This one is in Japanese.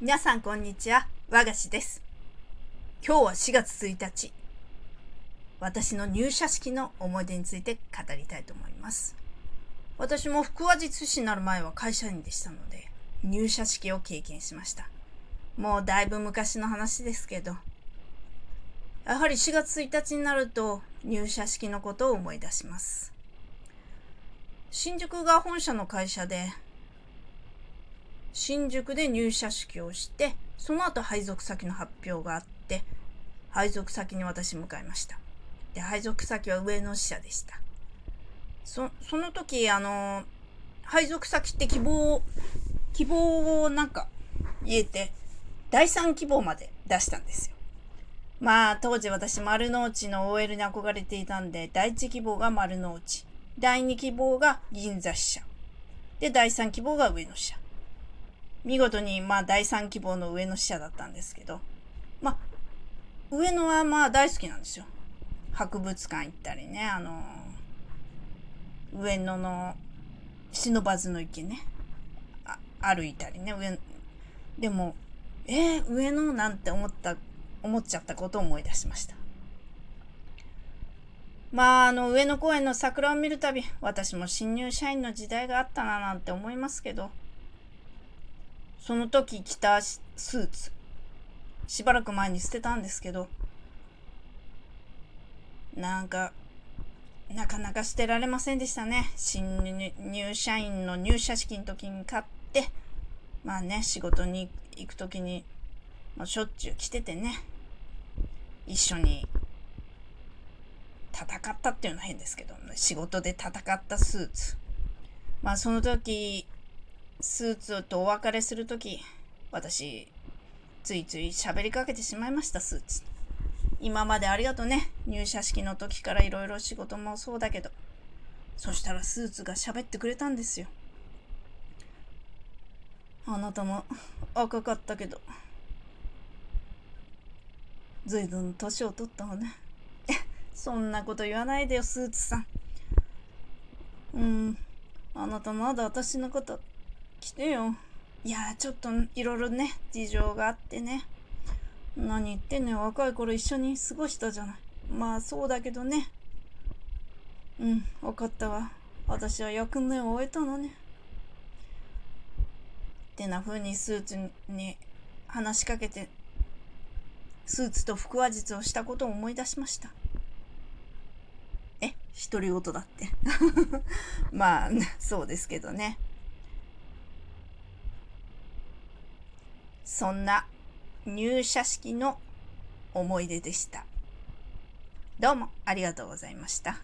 皆さんこんにちは。和菓子です。今日は4月1日。私の入社式の思い出について語りたいと思います。私も腹話術師になる前は会社員でしたので、入社式を経験しました。もうだいぶ昔の話ですけど、やはり4月1日になると入社式のことを思い出します。新宿が本社の会社で、新宿で入社式をして、その後配属先の発表があって、配属先に私向かいました。で、配属先は上野支社でした。そ、その時、あの、配属先って希望、希望をなんか言えて、第3希望まで出したんですよ。まあ、当時私、丸の内の OL に憧れていたんで、第1希望が丸の内。第2希望が銀座支社。で、第3希望が上野支社。見事に、まあ、第3希望の上野支社だったんですけど、まあ、上野はまあ大好きなんですよ。博物館行ったりね、あのー、上野の忍ばずの池ね、あ歩いたりね、上、でも、えー、上野なんて思った、思っちゃったことを思い出しました。まあ、あの、上野公園の桜を見るたび、私も新入社員の時代があったななんて思いますけど、その時着たスーツ、しばらく前に捨てたんですけど、なんか、なかなか捨てられませんでしたね。新入社員の入社式の時に買って、まあね、仕事に行く時に、まあ、しょっちゅう着ててね、一緒に戦ったっていうのは変ですけど、仕事で戦ったスーツ。まあその時、スーツとお別れするとき、私、ついつい喋りかけてしまいました、スーツ。今までありがとうね。入社式の時からいろいろ仕事もそうだけど。そしたらスーツが喋ってくれたんですよ。あなたも赤かったけど、ずいぶん年を取ったわね。そんなこと言わないでよ、スーツさん。うん、あなたまだ私のこと来てよ。いや、ちょっといろいろね、事情があってね。何言ってんのよ、若い頃一緒に過ごしたじゃない。まあそうだけどね。うん、わかったわ。私は役目を終えたのね。ってな風にスーツに話しかけて、スーツと腹話術をしたことを思い出しました。え独り言だって。まあ、そうですけどね。そんな入社式の思い出でした。どうもありがとうございました。